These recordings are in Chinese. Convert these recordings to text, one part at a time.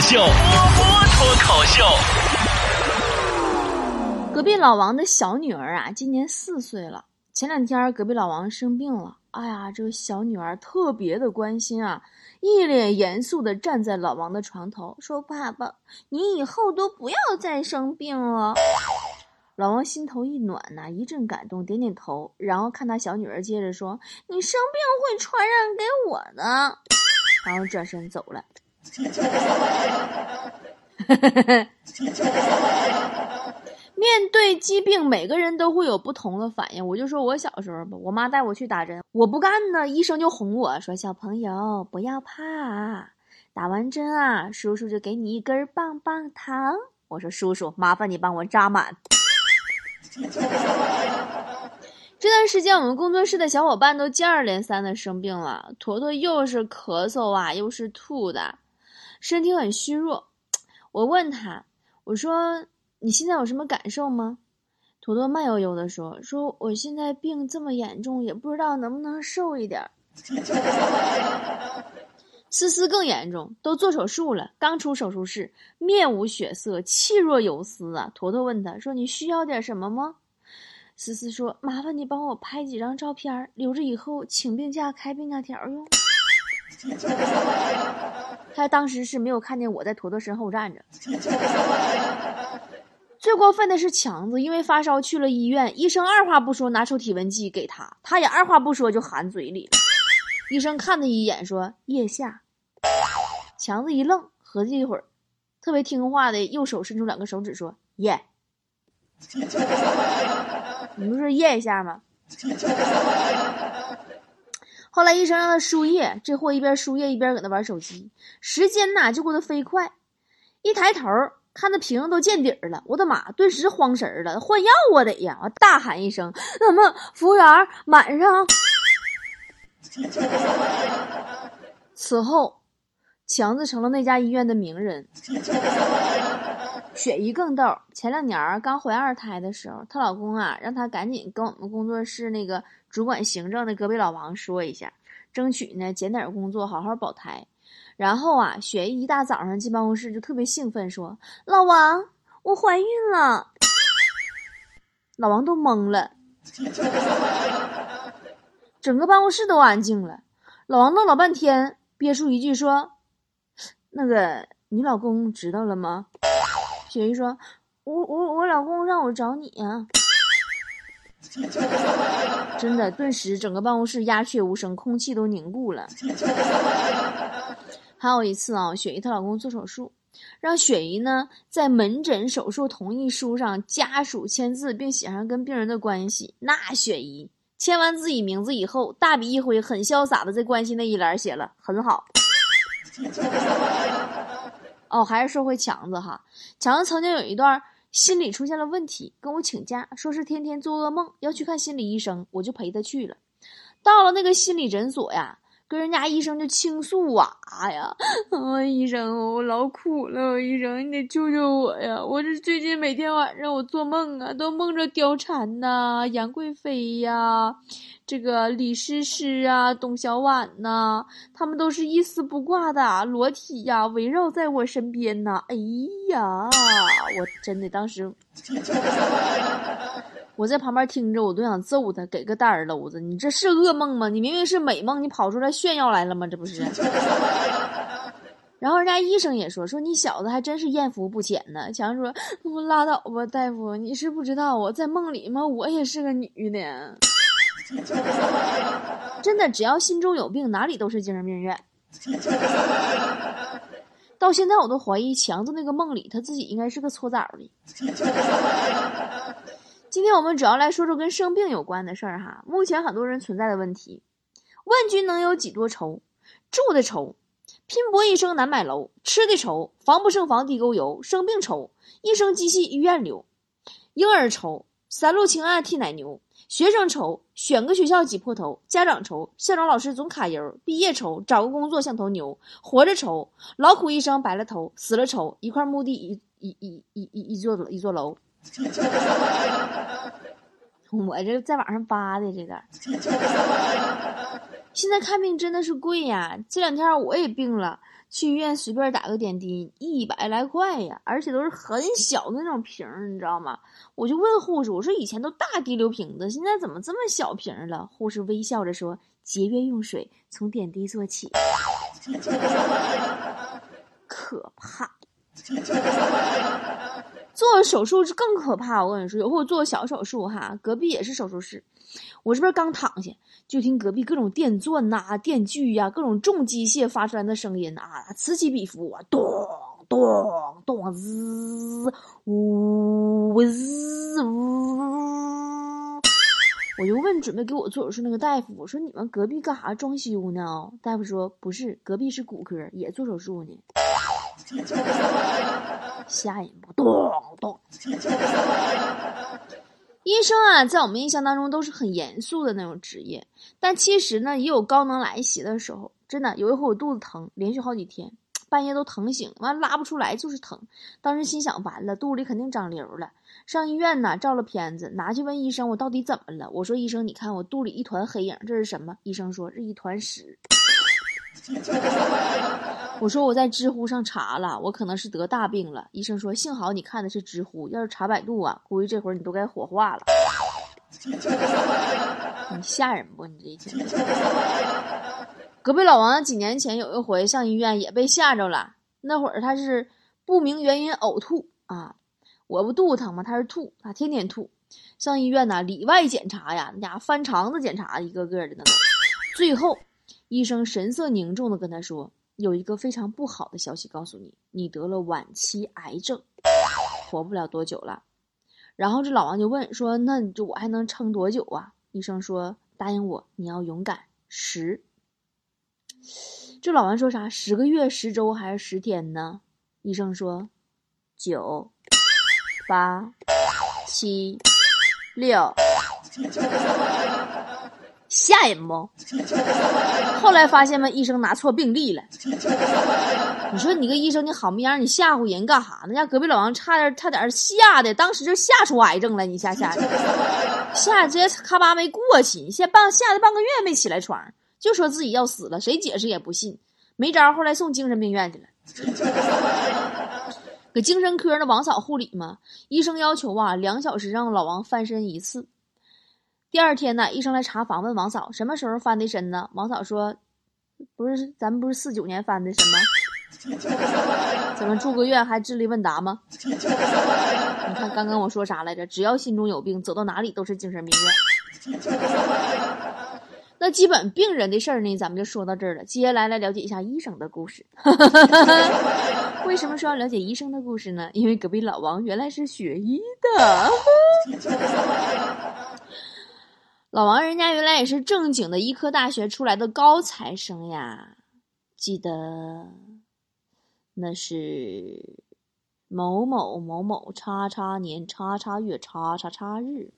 秀，波波脱口秀。隔壁老王的小女儿啊，今年四岁了。前两天隔壁老王生病了，哎呀，这个小女儿特别的关心啊，一脸严肃的站在老王的床头，说：“爸爸，你以后都不要再生病了。”老王心头一暖呐，一阵感动，点点头，然后看他小女儿接着说：“你生病会传染给我的。”然后转身走了。面对疾病，每个人都会有不同的反应。我就说我小时候吧，我妈带我去打针，我不干呢，医生就哄我说：“小朋友不要怕，打完针啊，叔叔就给你一根棒棒糖。”我说：“叔叔，麻烦你帮我扎满。”这段时间，我们工作室的小伙伴都接二连三的生病了。坨坨又是咳嗽啊，又是吐的，身体很虚弱。我问他，我说：“你现在有什么感受吗？”坨坨慢悠悠的说：“说我现在病这么严重，也不知道能不能瘦一点。”思思更严重，都做手术了，刚出手术室，面无血色，气若游丝啊！坨坨问他说：“你需要点什么吗？”思思说：“麻烦你帮我拍几张照片，留着以后请病假开病假条用。” 他当时是没有看见我在坨坨身后站着。最过分的是强子，因为发烧去了医院，医生二话不说拿出体温计给他，他也二话不说就含嘴里了。医生看他一眼说：“腋下。”强子一愣，合计一会儿，特别听话的右手伸出两个手指说：“耶。”你不是验一下吗？后来医生让他输液，这货一边输液一边搁那玩手机，时间呐就过得飞快。一抬头看那瓶都见底儿了，我的妈！顿时慌神儿了，换药啊得呀！我大喊一声：“那么服务员满上！” 此后，强子成了那家医院的名人。雪姨更逗，前两年刚怀二胎的时候，她老公啊让她赶紧跟我们工作室那个主管行政的隔壁老王说一下，争取呢减点工作，好好保胎。然后啊，雪姨一大早上进办公室就特别兴奋，说：“老王，我怀孕了。”老王都懵了，整个办公室都安静了。老王弄老半天，憋出一句说：“那个，你老公知道了吗？”雪姨说：“我我我老公让我找你呀。” 真的，顿时整个办公室鸦雀无声，空气都凝固了。还有一次啊，雪姨她老公做手术，让雪姨呢在门诊手术同意书上家属签字，并写上跟病人的关系。那雪姨签完自己名字以后，大笔一挥，很潇洒的在关系那一栏写了“很好”。哦，还是说回强子哈，强子曾经有一段心理出现了问题，跟我请假，说是天天做噩梦，要去看心理医生，我就陪他去了。到了那个心理诊所呀，跟人家医生就倾诉啊呀，啊医生，我老苦了，医生你得救救我呀！我这最近每天晚上我做梦啊，都梦着貂蝉呐、杨贵妃呀。这个李诗诗啊，董小宛呐，他们都是一丝不挂的裸体呀，围绕在我身边呐。哎呀，我真的当时我在旁边听着，我都想揍他，给个大耳篓子。你这是噩梦吗？你明明是美梦，你跑出来炫耀来了吗？这不是？然后人家医生也说，说你小子还真是艳福不浅呢。强说，拉倒吧，大夫，你是不知道我在梦里吗？我也是个女的。真的，只要心中有病，哪里都是精神病院。到现在我都怀疑强子那个梦里他自己应该是个搓澡的。今天我们主要来说说跟生病有关的事儿哈。目前很多人存在的问题：问君能有几多愁？住的愁，拼搏一生难买楼；吃的愁，防不胜防地沟油；生病愁，一生机器医院留；婴儿愁，三鹿青案替奶牛。学生愁，选个学校挤破头；家长愁，校长老师总卡油；毕业愁，找个工作像头牛；活着愁，劳苦一生白了头；死了愁，一块墓地一一一一一一座一座楼。我这在网上扒的这个。现在看病真的是贵呀！这两天我也病了，去医院随便打个点滴，一百来块呀，而且都是很小的那种瓶儿，你知道吗？我就问护士，我说以前都大滴流瓶子，现在怎么这么小瓶了？护士微笑着说：“节约用水，从点滴做起。”可怕。做手术是更可怕，我跟你说，有回我做小手术哈，隔壁也是手术室，我这边刚躺下，就听隔壁各种电钻呐、电锯呀、各种重机械发出来的声音啊，此起彼伏啊，咚咚咚，滋呜滋呜。我就问准备给我做手术那个大夫，我说你们隔壁干啥装修呢？大夫说不是，隔壁是骨科，也做手术呢。吓人不？咚咚！医生啊，在我们印象当中都是很严肃的那种职业，但其实呢，也有高能来袭的时候。真的，有一回我肚子疼，连续好几天，半夜都疼醒，完拉不出来，就是疼。当时心想，完了，肚里肯定长瘤了。上医院呢，照了片子，拿去问医生，我到底怎么了？我说，医生，你看我肚里一团黑影，这是什么？医生说，是一团屎。我说我在知乎上查了，我可能是得大病了。医生说幸好你看的是知乎，要是查百度啊，估计这会儿你都该火化了。你吓人不？你这一天。隔壁老王几年前有一回上医院也被吓着了，那会儿他是不明原因呕吐啊，我不肚子疼吗？他是吐，他天天吐。上医院呢，里外检查呀，那家伙翻肠子检查一个个的呢，最后。医生神色凝重的跟他说：“有一个非常不好的消息告诉你，你得了晚期癌症，活不了多久了。”然后这老王就问说：“那你就我还能撑多久啊？”医生说：“答应我，你要勇敢。”十。这老王说啥？十个月、十周还是十天呢？医生说：“九、八、七、六。”吓人不？后来发现吧，医生拿错病历了。你说你个医生，你好模样，你吓唬人干哈呢？家隔壁老王差点差点吓的，当时就吓出癌症了。你吓吓的，吓直接咔吧没过去，吓半吓得半个月没起来床，就说自己要死了，谁解释也不信，没招，后来送精神病院去了。搁精神科那王嫂护理嘛，医生要求啊，两小时让老王翻身一次。第二天呢，医生来查房，问王嫂什么时候翻的身呢？王嫂说：“不是，咱们不是四九年翻的身吗？怎么住个院还智力问答吗？你看刚刚我说啥来着？只要心中有病，走到哪里都是精神病院。那基本病人的事儿呢，咱们就说到这儿了。接下来来了解一下医生的故事。为什么说要了解医生的故事呢？因为隔壁老王原来是学医的。老王人家原来也是正经的医科大学出来的高材生呀，记得那是某某某某叉叉年叉叉月叉叉叉日。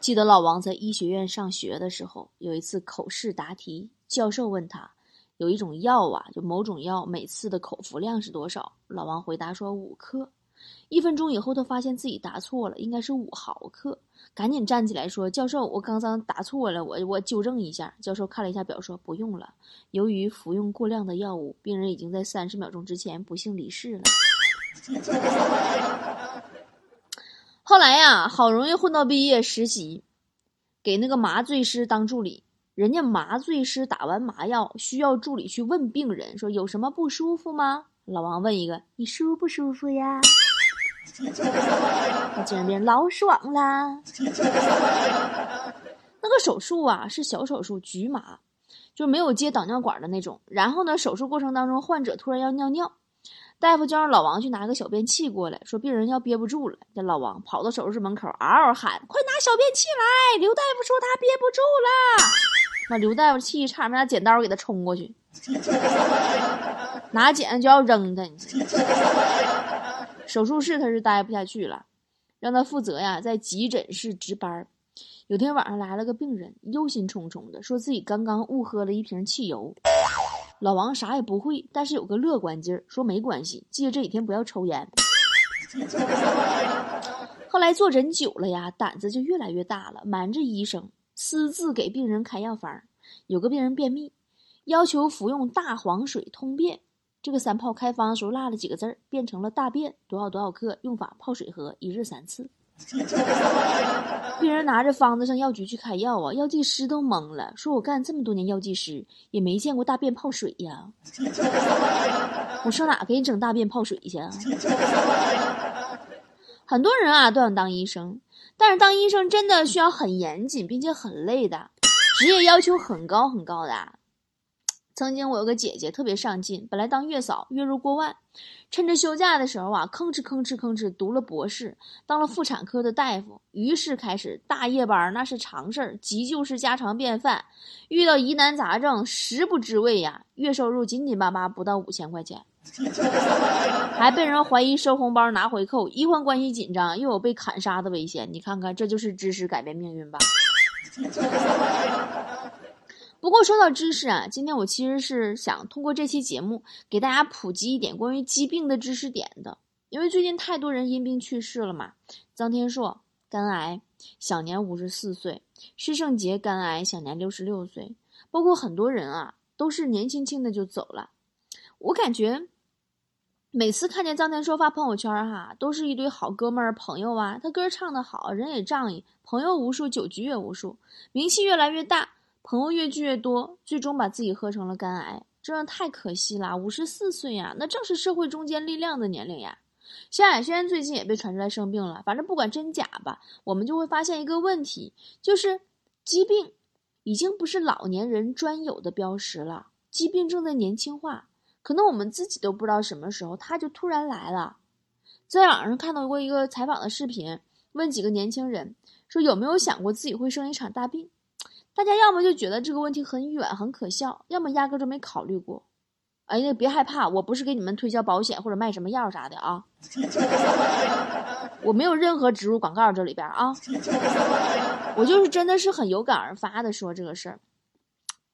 记得老王在医学院上学的时候，有一次口试答题，教授问他有一种药啊，就某种药每次的口服量是多少？老王回答说五克。一分钟以后，他发现自己答错了，应该是五毫克。赶紧站起来说：“教授，我刚刚答错了，我我纠正一下。”教授看了一下表，说：“不用了，由于服用过量的药物，病人已经在三十秒钟之前不幸离世了。”后来呀，好容易混到毕业实习，给那个麻醉师当助理。人家麻醉师打完麻药，需要助理去问病人说：“有什么不舒服吗？”老王问一个：“你舒不舒服呀？”那精神病老爽啦！那个手术啊是小手术，局麻，就没有接导尿管的那种。然后呢，手术过程当中，患者突然要尿尿，大夫就让老王去拿个小便器过来，说病人要憋不住了。这老王跑到手术室门口，嗷嗷喊：“快拿小便器来！刘大夫说他憋不住了。”那刘大夫气差点拿剪刀给他冲过去，拿剪子就要扔他。手术室他是待不下去了，让他负责呀，在急诊室值班。有天晚上来了个病人，忧心忡忡的说自己刚刚误喝了一瓶汽油。老王啥也不会，但是有个乐观劲儿，说没关系，记得这几天不要抽烟。后来坐诊久了呀，胆子就越来越大了，瞒着医生私自给病人开药方。有个病人便秘。要求服用大黄水通便。这个三炮开方的时候落了几个字儿，变成了大便多少多少克，用法泡水喝，一日三次。病人拿着方子上药局去开药啊，药剂师都懵了，说我干这么多年药剂师，也没见过大便泡水呀。我上哪给你整大便泡水去啊？很多人啊都想当医生，但是当医生真的需要很严谨，并且很累的，职业要求很高很高的。曾经我有个姐姐特别上进，本来当月嫂，月入过万，趁着休假的时候啊，吭哧吭哧吭哧读了博士，当了妇产科的大夫，于是开始大夜班，那是常事儿，急救是家常便饭，遇到疑难杂症，食不知味呀，月收入紧紧巴巴不到五千块钱，还被人怀疑收红包拿回扣，医患关系紧张，又有被砍杀的危险，你看看，这就是知识改变命运吧。不过说到知识啊，今天我其实是想通过这期节目给大家普及一点关于疾病的知识点的，因为最近太多人因病去世了嘛。臧天朔肝癌，享年五十四岁；施圣杰肝癌，享年六十六岁。包括很多人啊，都是年轻轻的就走了。我感觉每次看见臧天朔发朋友圈哈，都是一堆好哥们儿朋友啊，他歌唱的好，人也仗义，朋友无数，酒局也无数，名气越来越大。朋友越聚越多，最终把自己喝成了肝癌，这样太可惜了。五十四岁呀，那正是社会中坚力量的年龄呀。萧亚轩最近也被传出来生病了，反正不管真假吧，我们就会发现一个问题，就是疾病已经不是老年人专有的标识了，疾病正在年轻化，可能我们自己都不知道什么时候它就突然来了。在网上看到过一个采访的视频，问几个年轻人说有没有想过自己会生一场大病。大家要么就觉得这个问题很远很可笑，要么压根就没考虑过。哎呀，别害怕，我不是给你们推销保险或者卖什么药啥的啊，我没有任何植入广告这里边啊，我就是真的是很有感而发的说这个事儿，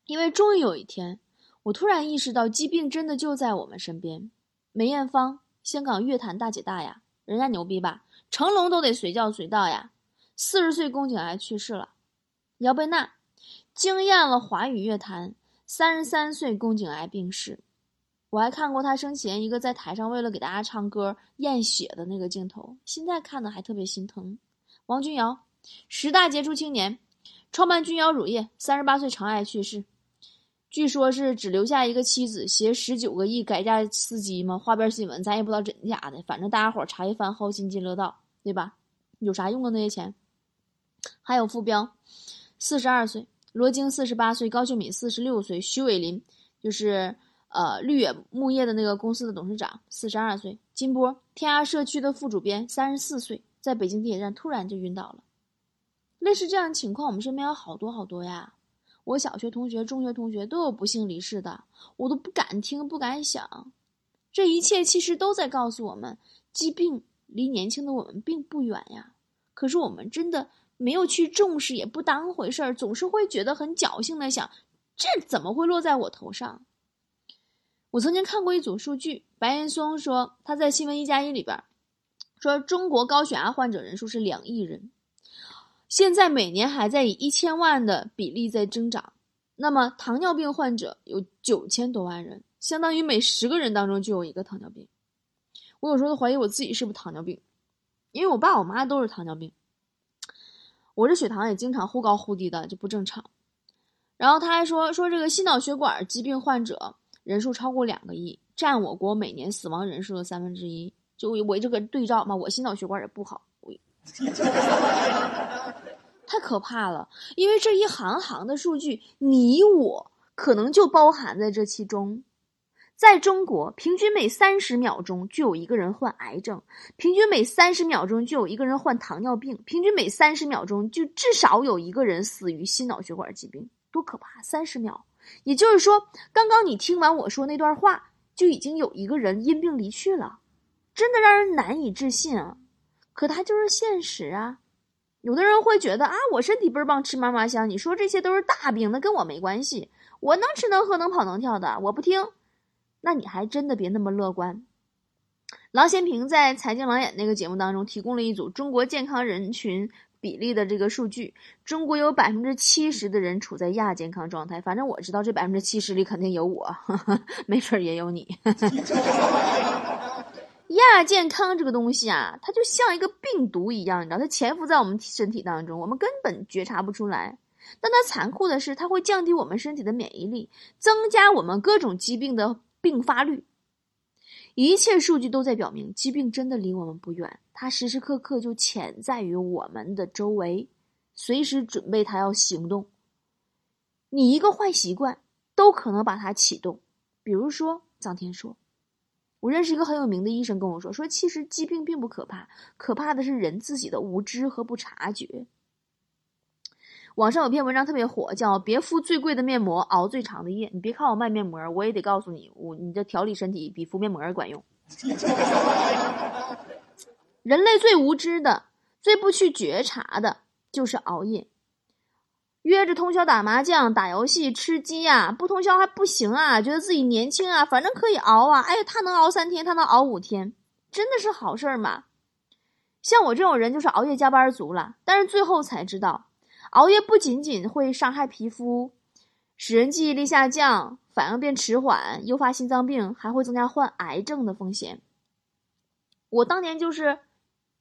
因为终于有一天，我突然意识到疾病真的就在我们身边。梅艳芳，香港乐坛大姐大呀，人家牛逼吧？成龙都得随叫随到呀。四十岁宫颈癌去世了，姚贝娜。惊艳了华语乐坛，三十三岁宫颈癌病逝。我还看过他生前一个在台上为了给大家唱歌验血的那个镜头，现在看的还特别心疼。王君瑶，十大杰出青年，创办君瑶乳业，三十八岁肠癌去世，据说是只留下一个妻子，携十九个亿改嫁司机嘛？花边新闻咱也不知道真假的，反正大家伙茶余饭后津津乐道，对吧？有啥用啊那些钱？还有傅彪，四十二岁。罗京四十八岁，高秀敏四十六岁，徐伟林就是呃绿野木业的那个公司的董事长，四十二岁。金波天涯社区的副主编，三十四岁，在北京地铁站突然就晕倒了。类似这样的情况，我们身边有好多好多呀。我小学同学、中学同学都有不幸离世的，我都不敢听、不敢想。这一切其实都在告诉我们，疾病离年轻的我们并不远呀。可是我们真的。没有去重视，也不当回事儿，总是会觉得很侥幸的想，这怎么会落在我头上？我曾经看过一组数据，白岩松说他在新闻一加一里边说，中国高血压患者人数是两亿人，现在每年还在以一千万的比例在增长。那么糖尿病患者有九千多万人，相当于每十个人当中就有一个糖尿病。我有时候都怀疑我自己是不是糖尿病，因为我爸我妈都是糖尿病。我这血糖也经常忽高忽低的，就不正常。然后他还说说这个心脑血管疾病患者人数超过两个亿，占我国每年死亡人数的三分之一。就我这个对照嘛，我心脑血管也不好，太可怕了。因为这一行行的数据，你我可能就包含在这其中。在中国，平均每三十秒钟就有一个人患癌症，平均每三十秒钟就有一个人患糖尿病，平均每三十秒钟就至少有一个人死于心脑血管疾病，多可怕！三十秒，也就是说，刚刚你听完我说那段话，就已经有一个人因病离去了，真的让人难以置信啊！可它就是现实啊。有的人会觉得啊，我身体倍儿棒，吃嘛嘛香，你说这些都是大病，那跟我没关系，我能吃能喝能跑能跳的，我不听。那你还真的别那么乐观。郎咸平在《财经郎眼》那个节目当中提供了一组中国健康人群比例的这个数据，中国有百分之七十的人处在亚健康状态。反正我知道这百分之七十里肯定有我，没准也有你。亚健康这个东西啊，它就像一个病毒一样，你知道，它潜伏在我们身体当中，我们根本觉察不出来。但它残酷的是，它会降低我们身体的免疫力，增加我们各种疾病的并发率。一切数据都在表明，疾病真的离我们不远，它时时刻刻就潜在于我们的周围，随时准备它要行动。你一个坏习惯都可能把它启动，比如说臧天朔。我认识一个很有名的医生跟我说，说其实疾病并不可怕，可怕的是人自己的无知和不察觉。网上有篇文章特别火，叫“别敷最贵的面膜，熬最长的夜”。你别看我卖面膜，我也得告诉你，我你这调理身体比敷面膜管用。人类最无知的、最不去觉察的，就是熬夜。约着通宵打麻将、打游戏、吃鸡呀，不通宵还不行啊！觉得自己年轻啊，反正可以熬啊！哎，他能熬三天，他能熬五天，真的是好事儿吗？像我这种人就是熬夜加班族了，但是最后才知道，熬夜不仅仅会伤害皮肤，使人记忆力下降、反应变迟缓、诱发心脏病，还会增加患癌症的风险。我当年就是。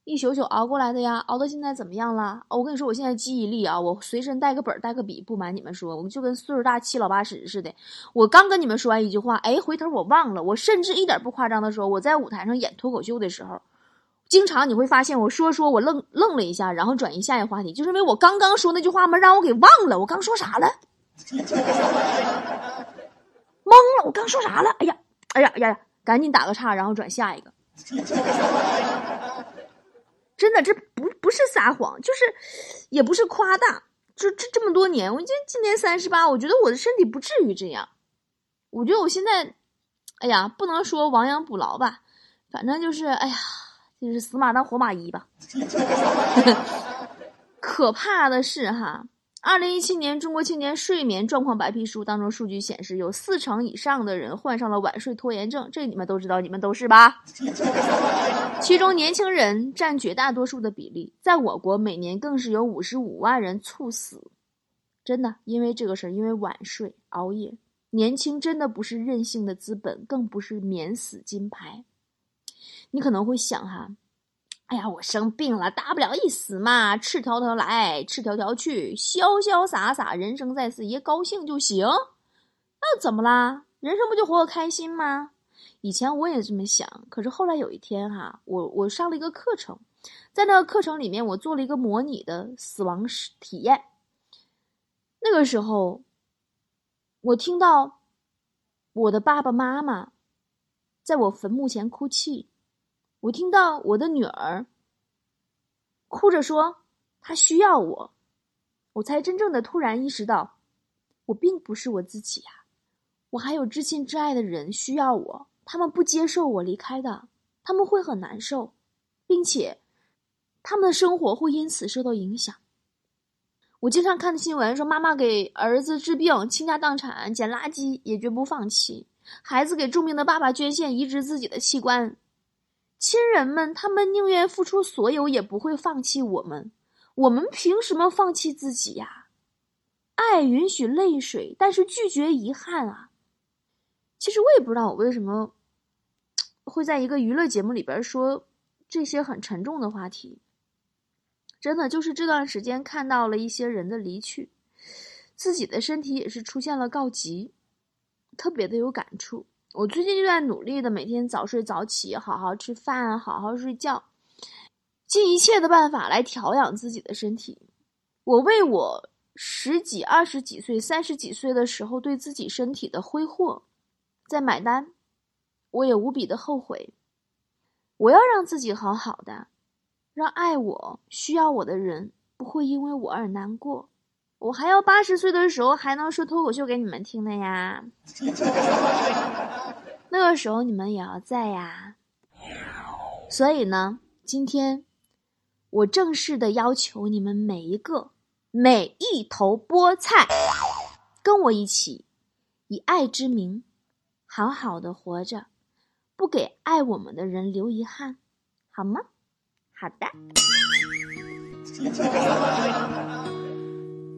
一宿宿熬过来的呀，熬到现在怎么样了？我跟你说，我现在记忆力啊，我随身带个本带个笔，不瞒你们说，我就跟岁数大七老八十似的。我刚跟你们说完一句话，哎，回头我忘了。我甚至一点不夸张的说，我在舞台上演脱口秀的时候，经常你会发现我说说我愣愣了一下，然后转移下一个话题，就是因为我刚刚说那句话嘛，让我给忘了。我刚说啥了？懵了，我刚说啥了？哎呀，哎呀呀呀！赶紧打个岔，然后转下一个。真的，这不不是撒谎，就是也不是夸大，就这这么多年，我今今年三十八，我觉得我的身体不至于这样。我觉得我现在，哎呀，不能说亡羊补牢吧，反正就是，哎呀，就是死马当活马医吧。可怕的是哈。二零一七年中国青年睡眠状况白皮书当中数据显示，有四成以上的人患上了晚睡拖延症，这你们都知道，你们都是吧？其中年轻人占绝大多数的比例，在我国每年更是有五十五万人猝死，真的，因为这个事儿，因为晚睡熬夜，年轻真的不是任性的资本，更不是免死金牌。你可能会想哈。哎呀，我生病了，大不了一死嘛，赤条条来，赤条条去，潇潇洒洒，人生在世，爷高兴就行。那怎么啦？人生不就活得开心吗？以前我也这么想，可是后来有一天哈，我我上了一个课程，在那个课程里面，我做了一个模拟的死亡体验。那个时候，我听到我的爸爸妈妈在我坟墓前哭泣。我听到我的女儿哭着说：“她需要我。”我才真正的突然意识到，我并不是我自己呀，我还有至亲至爱的人需要我，他们不接受我离开的，他们会很难受，并且他们的生活会因此受到影响。我经常看的新闻说，妈妈给儿子治病倾家荡产捡垃圾也绝不放弃；孩子给著名的爸爸捐献移植自己的器官。亲人们，他们宁愿付出所有，也不会放弃我们。我们凭什么放弃自己呀？爱允许泪水，但是拒绝遗憾啊。其实我也不知道我为什么会在一个娱乐节目里边说这些很沉重的话题。真的，就是这段时间看到了一些人的离去，自己的身体也是出现了告急，特别的有感触。我最近就在努力的每天早睡早起，好好吃饭，好好睡觉，尽一切的办法来调养自己的身体。我为我十几、二十几岁、三十几岁的时候对自己身体的挥霍在买单，我也无比的后悔。我要让自己好好的，让爱我、需要我的人不会因为我而难过。我还要八十岁的时候还能说脱口秀给你们听的呀，那个时候你们也要在呀。所以呢，今天我正式的要求你们每一个每一头菠菜，跟我一起以爱之名，好好的活着，不给爱我们的人留遗憾，好吗？好的。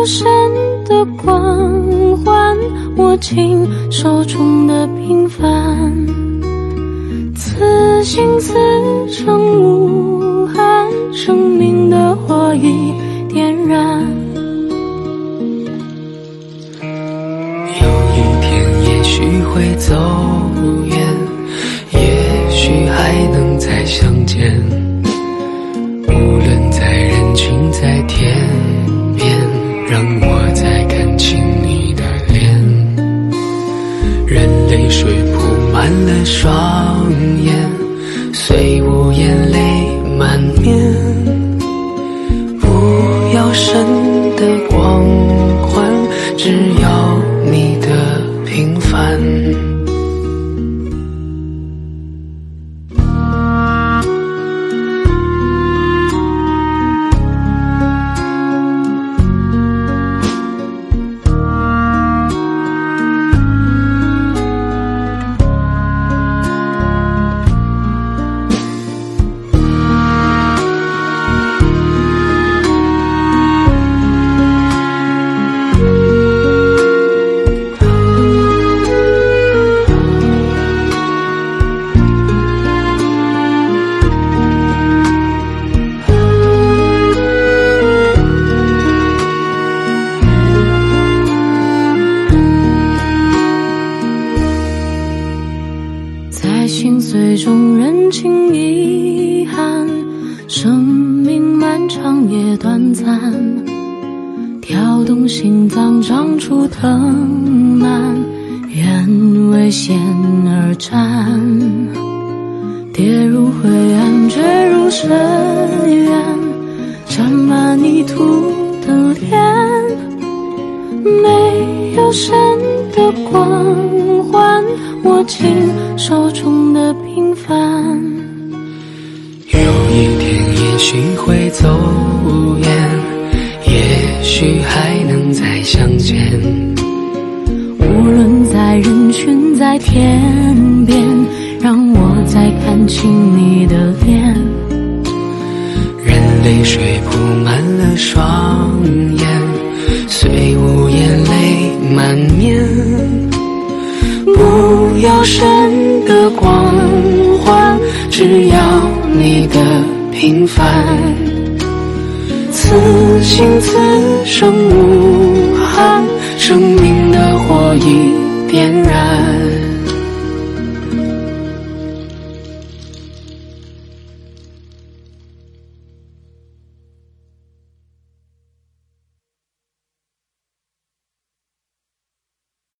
有神的光环，握紧手中的平凡，此心此生无憾，生命的火已点燃。有一天也许会走说。最终人情遗憾，生命漫长也短暂，跳动心脏长出藤蔓，愿为险而战，跌入灰暗，坠入深渊，沾满泥土的脸，没有神的光环，握紧手中的。平凡，有一天也许会走远，也许还能再相见。无论在人群在天边，让我再看清你的脸。任泪水铺满了双眼，虽无言泪满面。不要神的光环，只要你的平凡。此心此生无憾，生命的火已点燃。